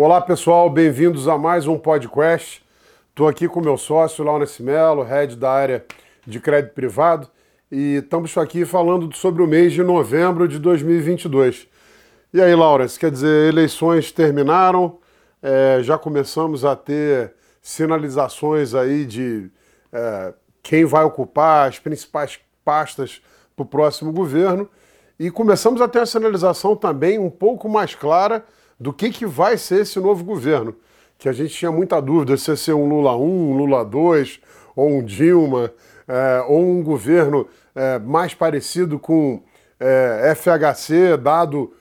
Olá pessoal, bem-vindos a mais um podcast. Estou aqui com meu sócio, Laurence Mello, head da área de crédito privado, e estamos aqui falando sobre o mês de novembro de 2022. E aí, Laurence, quer dizer, eleições terminaram, é, já começamos a ter sinalizações aí de é, quem vai ocupar as principais pastas para o próximo governo, e começamos a ter a sinalização também um pouco mais clara do que, que vai ser esse novo governo. Que a gente tinha muita dúvida se ia ser um Lula 1, um Lula 2, ou um Dilma, é, ou um governo é, mais parecido com é, FHC, dado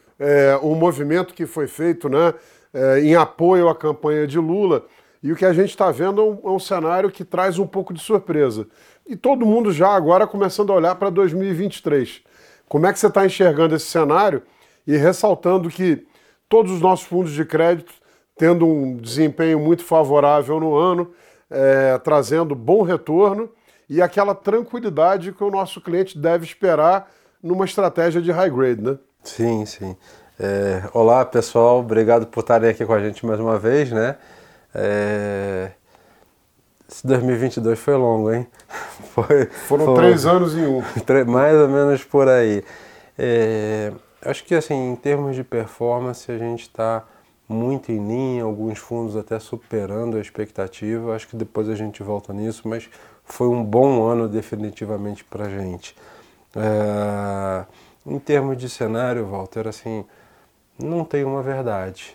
o movimento que foi feito né, em apoio à campanha de Lula. E o que a gente está vendo é um, é um cenário que traz um pouco de surpresa. E todo mundo já agora começando a olhar para 2023. Como é que você está enxergando esse cenário? E ressaltando que todos os nossos fundos de crédito tendo um desempenho muito favorável no ano, é, trazendo bom retorno e aquela tranquilidade que o nosso cliente deve esperar numa estratégia de high grade, né? Sim, sim. É, olá pessoal, obrigado por estarem aqui com a gente mais uma vez, né? É... Esse 2022 foi longo, hein? Foi, Foram foi... três anos em um. Mais ou menos por aí. É... Acho que assim, em termos de performance, a gente está muito em linha, alguns fundos até superando a expectativa. Acho que depois a gente volta nisso, mas foi um bom ano definitivamente para a gente. É... Em termos de cenário, Walter, assim, não tem uma verdade.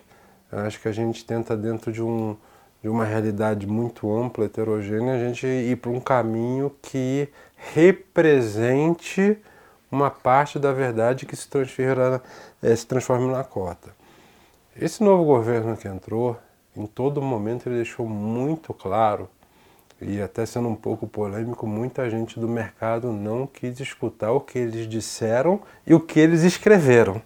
Acho que a gente tenta dentro de, um, de uma realidade muito ampla, heterogênea, a gente ir para um caminho que represente uma parte da verdade que se, transfera, é, se transforma na cota. Esse novo governo que entrou, em todo momento ele deixou muito claro, e até sendo um pouco polêmico, muita gente do mercado não quis escutar o que eles disseram e o que eles escreveram.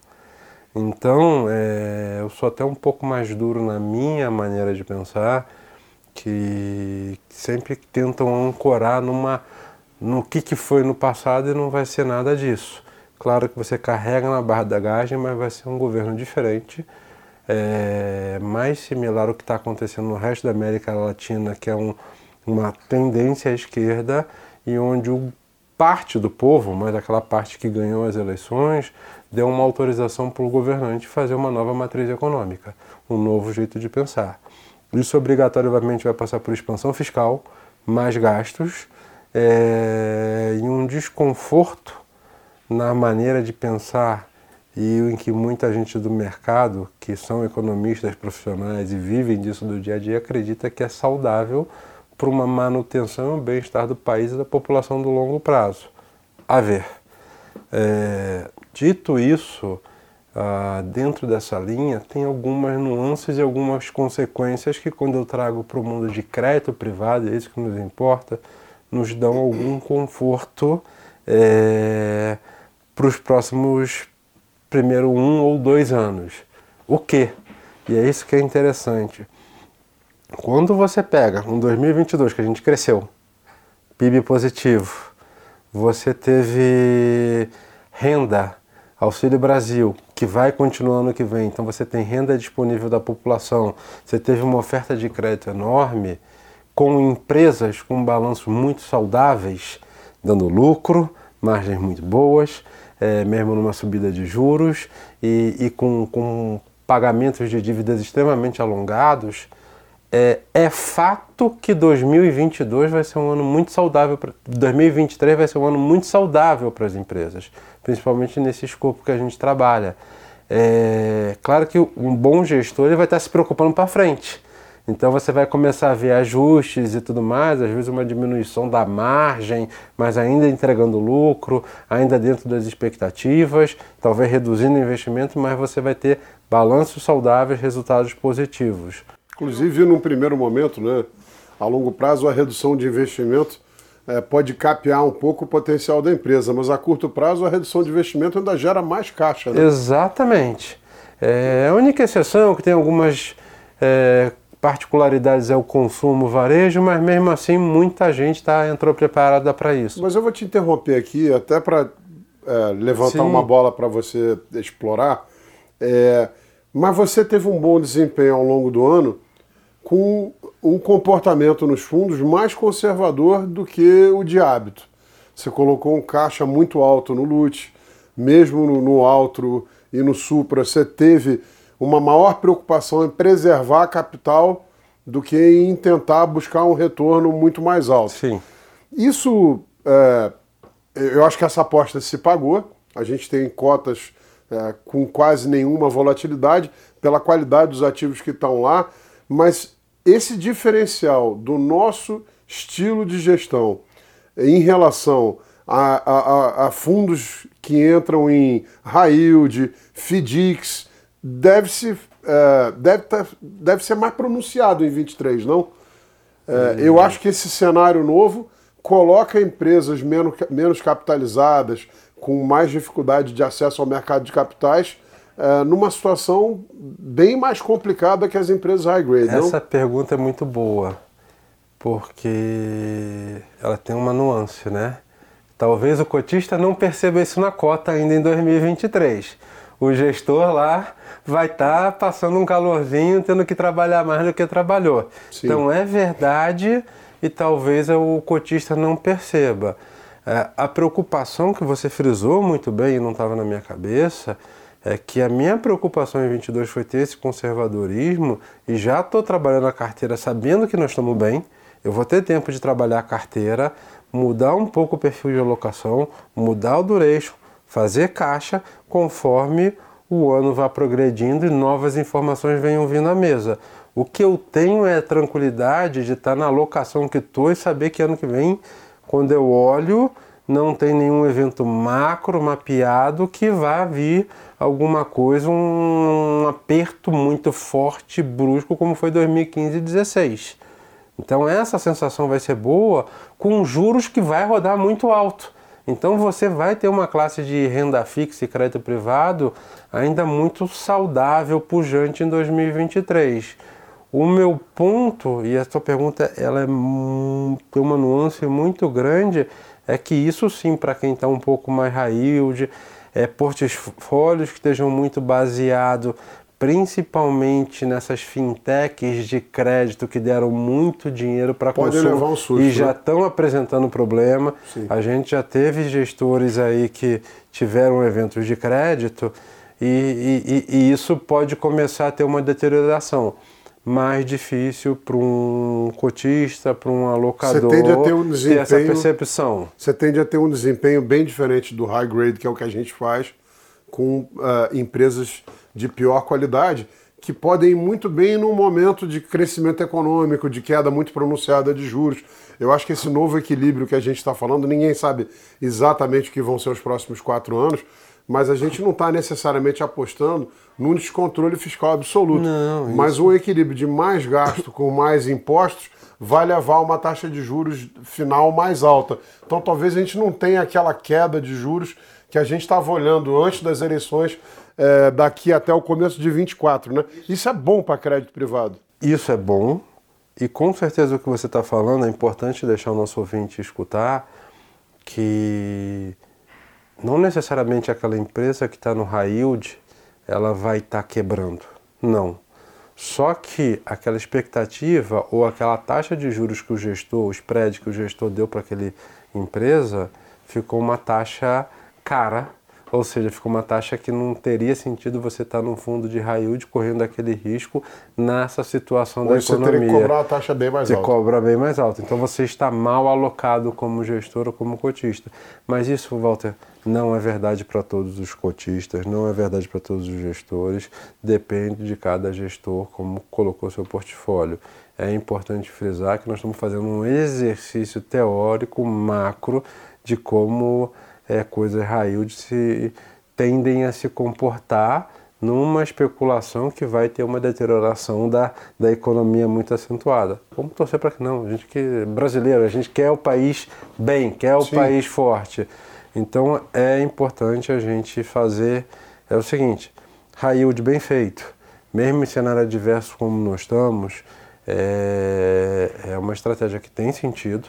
Então, é, eu sou até um pouco mais duro na minha maneira de pensar, que sempre tentam ancorar numa no que, que foi no passado e não vai ser nada disso. Claro que você carrega na barra da gagem, mas vai ser um governo diferente, é, mais similar ao que está acontecendo no resto da América Latina, que é um, uma tendência à esquerda e onde o parte do povo, mas aquela parte que ganhou as eleições, deu uma autorização para o governante fazer uma nova matriz econômica, um novo jeito de pensar. Isso obrigatoriamente vai passar por expansão fiscal, mais gastos, é, e um desconforto na maneira de pensar e em que muita gente do mercado, que são economistas profissionais e vivem disso do dia a dia, acredita que é saudável para uma manutenção e bem-estar do país e da população do longo prazo. A ver. É, dito isso, ah, dentro dessa linha tem algumas nuances e algumas consequências que quando eu trago para o mundo de crédito privado, é isso que nos importa, nos dão algum conforto é, para os próximos primeiro um ou dois anos. O que? E é isso que é interessante. Quando você pega um 2022 que a gente cresceu, PIB positivo, você teve renda, Auxílio Brasil, que vai continuar ano que vem, então você tem renda disponível da população, você teve uma oferta de crédito enorme, com empresas com balanços muito saudáveis, dando lucro, margens muito boas, é, mesmo numa subida de juros e, e com, com, pagamentos de dívidas extremamente alongados, é, é, fato que 2022 vai ser um ano muito saudável, pra, 2023 vai ser um ano muito saudável para as empresas, principalmente nesse escopo que a gente trabalha. É, claro que um bom gestor ele vai estar se preocupando para frente. Então você vai começar a ver ajustes e tudo mais, às vezes uma diminuição da margem, mas ainda entregando lucro, ainda dentro das expectativas, talvez reduzindo o investimento, mas você vai ter balanços saudáveis, resultados positivos. Inclusive, num primeiro momento, né, a longo prazo, a redução de investimento é, pode capear um pouco o potencial da empresa, mas a curto prazo a redução de investimento ainda gera mais caixa. Né? Exatamente. É, a única exceção é que tem algumas é, particularidades é o consumo varejo, mas mesmo assim muita gente tá, entrou preparada para isso. Mas eu vou te interromper aqui, até para é, levantar Sim. uma bola para você explorar. É, mas você teve um bom desempenho ao longo do ano com um comportamento nos fundos mais conservador do que o de hábito. Você colocou um caixa muito alto no LUT, mesmo no, no Altro e no Supra, você teve uma maior preocupação em preservar a capital do que em tentar buscar um retorno muito mais alto. Sim. Isso, é, eu acho que essa aposta se pagou. A gente tem cotas é, com quase nenhuma volatilidade pela qualidade dos ativos que estão lá, mas esse diferencial do nosso estilo de gestão em relação a, a, a fundos que entram em high yield, FDICs, deve, -se, é, deve, tá, deve ser mais pronunciado em 23, não? É, eu acho que esse cenário novo coloca empresas menos, menos capitalizadas, com mais dificuldade de acesso ao mercado de capitais, é, numa situação bem mais complicada que as empresas high grade. Essa não? pergunta é muito boa, porque ela tem uma nuance, né? Talvez o cotista não perceba isso na cota ainda em 2023. O gestor lá vai estar tá passando um calorzinho, tendo que trabalhar mais do que trabalhou. Sim. Então é verdade e talvez o cotista não perceba. É, a preocupação que você frisou muito bem e não estava na minha cabeça é que a minha preocupação em 22 foi ter esse conservadorismo e já estou trabalhando a carteira sabendo que nós estamos bem. Eu vou ter tempo de trabalhar a carteira, mudar um pouco o perfil de alocação, mudar o duration, fazer caixa conforme o ano vá progredindo e novas informações venham vindo à mesa. O que eu tenho é tranquilidade de estar na alocação que estou e saber que ano que vem quando eu olho, não tem nenhum evento macro mapeado que vá vir alguma coisa, um, aperto muito forte, brusco, como foi 2015 e 2016. Então essa sensação vai ser boa com juros que vai rodar muito alto. Então você vai ter uma classe de renda fixa e crédito privado ainda muito saudável, pujante em 2023. O meu ponto, e a sua pergunta ela é, tem uma nuance muito grande, é que isso sim, para quem está um pouco mais high yield, é, portfólios que estejam muito baseados principalmente nessas fintechs de crédito que deram muito dinheiro para consumo um susto, e já estão né? apresentando problema. Sim. A gente já teve gestores aí que tiveram eventos de crédito e, e, e isso pode começar a ter uma deterioração mais difícil para um cotista, para um alocador você tende a ter, um desempenho, ter essa percepção. Você tende a ter um desempenho bem diferente do high grade, que é o que a gente faz, com uh, empresas de pior qualidade, que podem ir muito bem num momento de crescimento econômico, de queda muito pronunciada de juros. Eu acho que esse novo equilíbrio que a gente está falando, ninguém sabe exatamente o que vão ser os próximos quatro anos, mas a gente não está necessariamente apostando num descontrole fiscal absoluto. Não, mas um equilíbrio de mais gasto com mais impostos vai levar a uma taxa de juros final mais alta. Então talvez a gente não tenha aquela queda de juros que a gente estava olhando antes das eleições é, daqui até o começo de 24, né? Isso é bom para crédito privado. Isso é bom e com certeza o que você está falando é importante deixar o nosso ouvinte escutar que não necessariamente aquela empresa que está no high yield ela vai estar tá quebrando. Não. Só que aquela expectativa ou aquela taxa de juros que o gestor, o spread que o gestor deu para aquela empresa, ficou uma taxa cara ou seja, ficou uma taxa que não teria sentido você estar num fundo de high yield correndo aquele risco nessa situação Hoje da economia. Você teria que cobrar uma taxa bem mais você alta. Você cobra bem mais alta. Então você está mal alocado como gestor ou como cotista. Mas isso, Walter, não é verdade para todos os cotistas, não é verdade para todos os gestores. Depende de cada gestor como colocou seu portfólio. É importante frisar que nós estamos fazendo um exercício teórico macro de como é, coisas raio se tendem a se comportar numa especulação que vai ter uma deterioração da, da economia muito acentuada. Vamos torcer para que não. A gente que brasileiro, a gente quer o país bem, quer o Sim. país forte. Então é importante a gente fazer é o seguinte, high yield bem feito, mesmo em cenário adverso como nós estamos, é, é uma estratégia que tem sentido,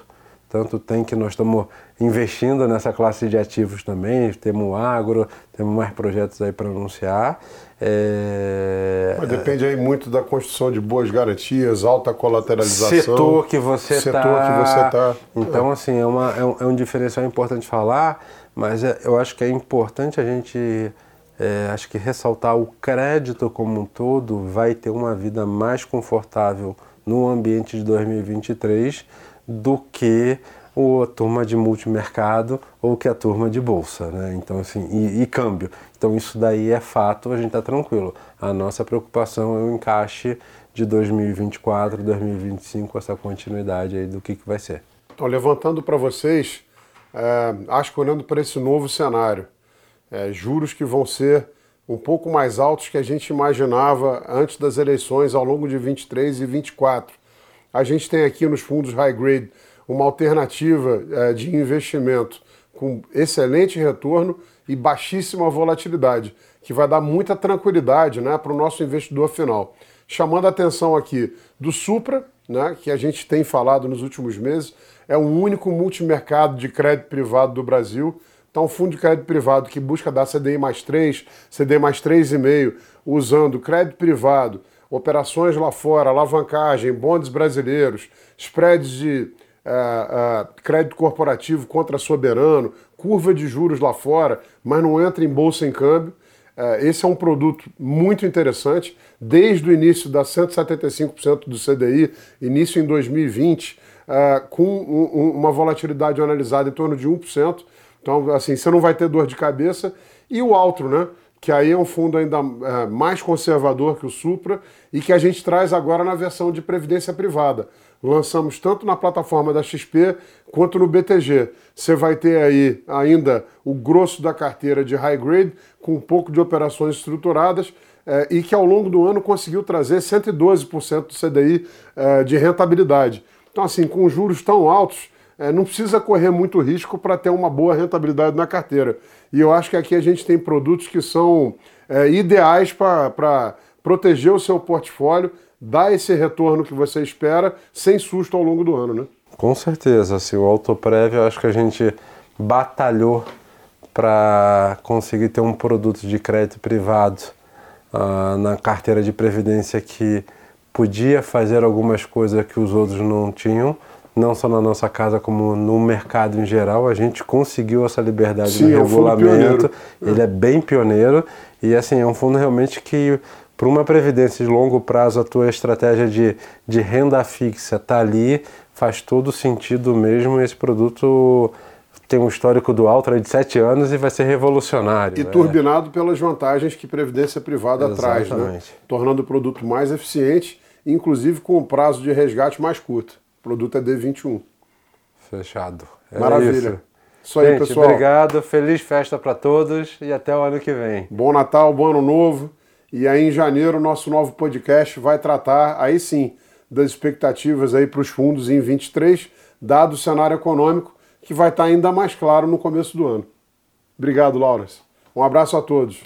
tanto tem que nós estamos investindo nessa classe de ativos também, temos agro, temos mais projetos aí para anunciar. É... Mas depende aí muito da construção de boas garantias, alta colateralização. Setor que você está. Setor tá... que você está. Então, assim, é, uma, é, um, é um diferencial importante falar, mas é, eu acho que é importante a gente é, acho que ressaltar o crédito como um todo vai ter uma vida mais confortável no ambiente de 2023 do que a turma de multimercado ou que a turma de bolsa, né? Então assim, e, e câmbio. Então isso daí é fato, a gente está tranquilo. A nossa preocupação é o encaixe de 2024, 2025, essa continuidade aí do que, que vai ser. Então, levantando para vocês, é, acho que olhando para esse novo cenário, é, juros que vão ser um pouco mais altos que a gente imaginava antes das eleições ao longo de 23 e 24. A gente tem aqui nos fundos high grade uma alternativa é, de investimento com excelente retorno e baixíssima volatilidade, que vai dar muita tranquilidade né, para o nosso investidor final. Chamando a atenção aqui do Supra, né, que a gente tem falado nos últimos meses, é o único multimercado de crédito privado do Brasil. Então, um fundo de crédito privado que busca dar CDI mais 3, CDI mais 3,5, usando crédito privado, operações lá fora, alavancagem, bondes brasileiros, spreads de uh, uh, crédito corporativo contra soberano, curva de juros lá fora, mas não entra em bolsa em câmbio. Uh, esse é um produto muito interessante. Desde o início da 175% do CDI, início em 2020, com um, um, uma volatilidade analisada em torno de 1%. Então, assim, você não vai ter dor de cabeça. E o Altro, né? Que aí é um fundo ainda é, mais conservador que o Supra e que a gente traz agora na versão de previdência privada lançamos tanto na plataforma da XP quanto no BTG. Você vai ter aí ainda o grosso da carteira de high grade, com um pouco de operações estruturadas, eh, e que ao longo do ano conseguiu trazer 112% do CDI eh, de rentabilidade. Então, assim, com juros tão altos, eh, não precisa correr muito risco para ter uma boa rentabilidade na carteira. E eu acho que aqui a gente tem produtos que são ideais para proteger o seu portfólio dá esse retorno que você espera sem susto ao longo do ano, né? Com certeza, assim, o autoprev eu acho que a gente batalhou para conseguir ter um produto de crédito privado uh, na carteira de previdência que podia fazer algumas coisas que os outros não tinham, não só na nossa casa como no mercado em geral. A gente conseguiu essa liberdade Sim, no é regulamento. Ele é bem pioneiro e assim é um fundo realmente que para uma previdência de longo prazo, a tua estratégia de, de renda fixa está ali, faz todo sentido mesmo. Esse produto tem um histórico do Altra de sete anos e vai ser revolucionário. E né? turbinado pelas vantagens que previdência privada Exatamente. traz, né? tornando o produto mais eficiente, inclusive com o prazo de resgate mais curto. Produto é D21. Fechado. É Maravilha. Isso. Isso aí, Gente, pessoal. Obrigado, feliz festa para todos e até o ano que vem. Bom Natal, bom ano novo. E aí em janeiro nosso novo podcast vai tratar aí sim das expectativas aí para os fundos em 23, dado o cenário econômico que vai estar ainda mais claro no começo do ano. Obrigado, Laura. Um abraço a todos.